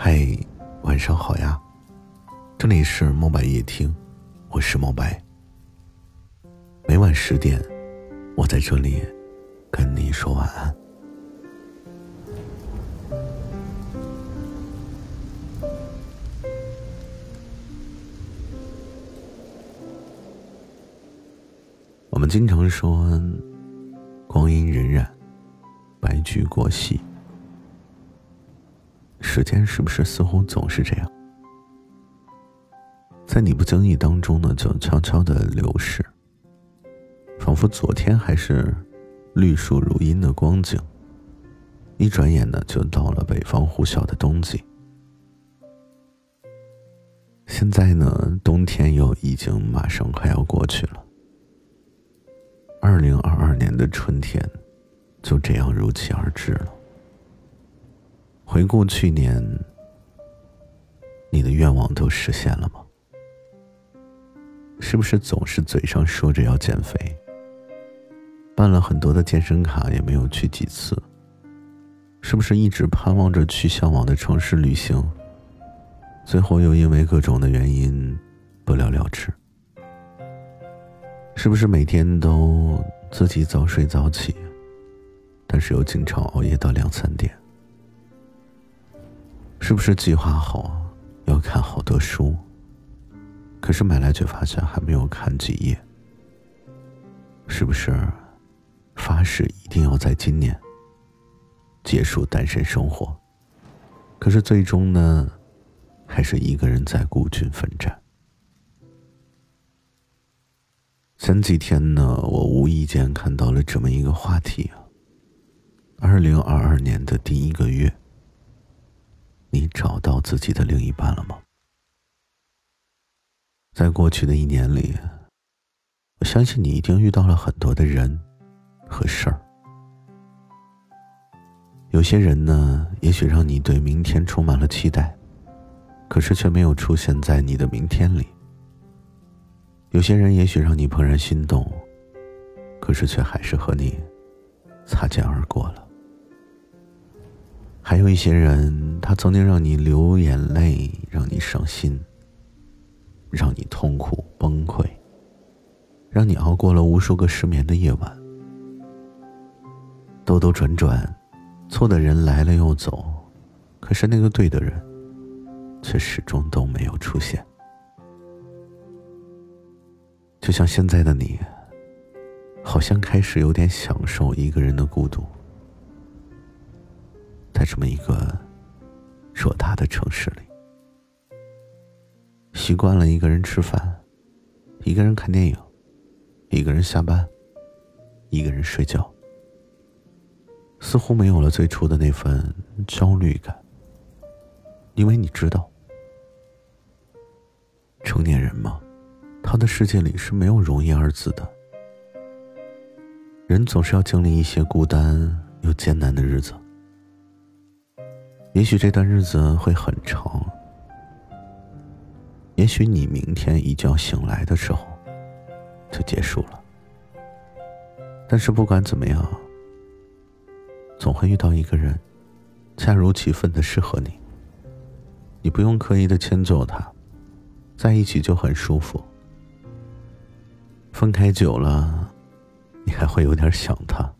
嗨，晚上好呀，这里是墨白夜听，我是墨白。每晚十点，我在这里跟你说晚安。我们经常说，光阴荏苒，白驹过隙。时间是不是似乎总是这样，在你不经意当中呢，就悄悄的流逝，仿佛昨天还是绿树如茵的光景，一转眼呢，就到了北方呼啸的冬季。现在呢，冬天又已经马上快要过去了，二零二二年的春天就这样如期而至了。回顾去年，你的愿望都实现了吗？是不是总是嘴上说着要减肥，办了很多的健身卡也没有去几次？是不是一直盼望着去向往的城市旅行，最后又因为各种的原因不了了之？是不是每天都自己早睡早起，但是又经常熬夜到两三点？是不是计划好要看好多书，可是买来却发现还没有看几页？是不是发誓一定要在今年结束单身生活，可是最终呢，还是一个人在孤军奋战？前几天呢，我无意间看到了这么一个话题啊，二零二二年的第一个月。找到自己的另一半了吗？在过去的一年里，我相信你一定遇到了很多的人和事儿。有些人呢，也许让你对明天充满了期待，可是却没有出现在你的明天里。有些人也许让你怦然心动，可是却还是和你擦肩而过了。还有一些人，他曾经让你流眼泪，让你伤心，让你痛苦崩溃，让你熬过了无数个失眠的夜晚。兜兜转转，错的人来了又走，可是那个对的人，却始终都没有出现。就像现在的你，好像开始有点享受一个人的孤独。在这么一个偌大的城市里，习惯了一个人吃饭，一个人看电影，一个人下班，一个人睡觉，似乎没有了最初的那份焦虑感。因为你知道，成年人嘛，他的世界里是没有容易二字的，人总是要经历一些孤单又艰难的日子。也许这段日子会很长，也许你明天一觉醒来的时候就结束了。但是不管怎么样，总会遇到一个人，恰如其分的适合你。你不用刻意的迁就他，在一起就很舒服。分开久了，你还会有点想他，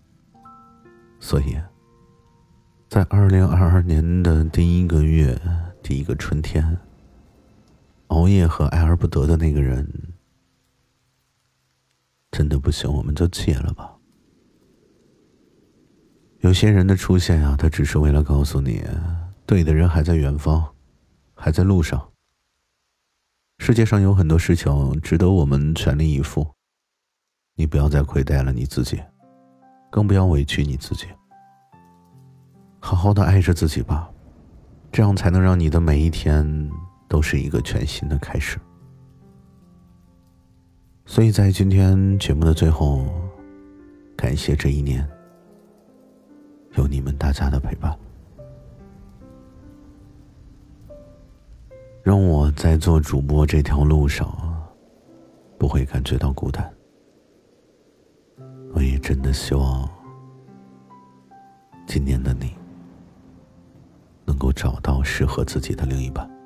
所以。在二零二二年的第一个月，第一个春天，熬夜和爱而不得的那个人，真的不行，我们就戒了吧。有些人的出现啊，他只是为了告诉你，对的人还在远方，还在路上。世界上有很多事情值得我们全力以赴，你不要再亏待了你自己，更不要委屈你自己。好好的爱着自己吧，这样才能让你的每一天都是一个全新的开始。所以在今天节目的最后，感谢这一年有你们大家的陪伴，让我在做主播这条路上不会感觉到孤单。我也真的希望今年的你。能够找到适合自己的另一半。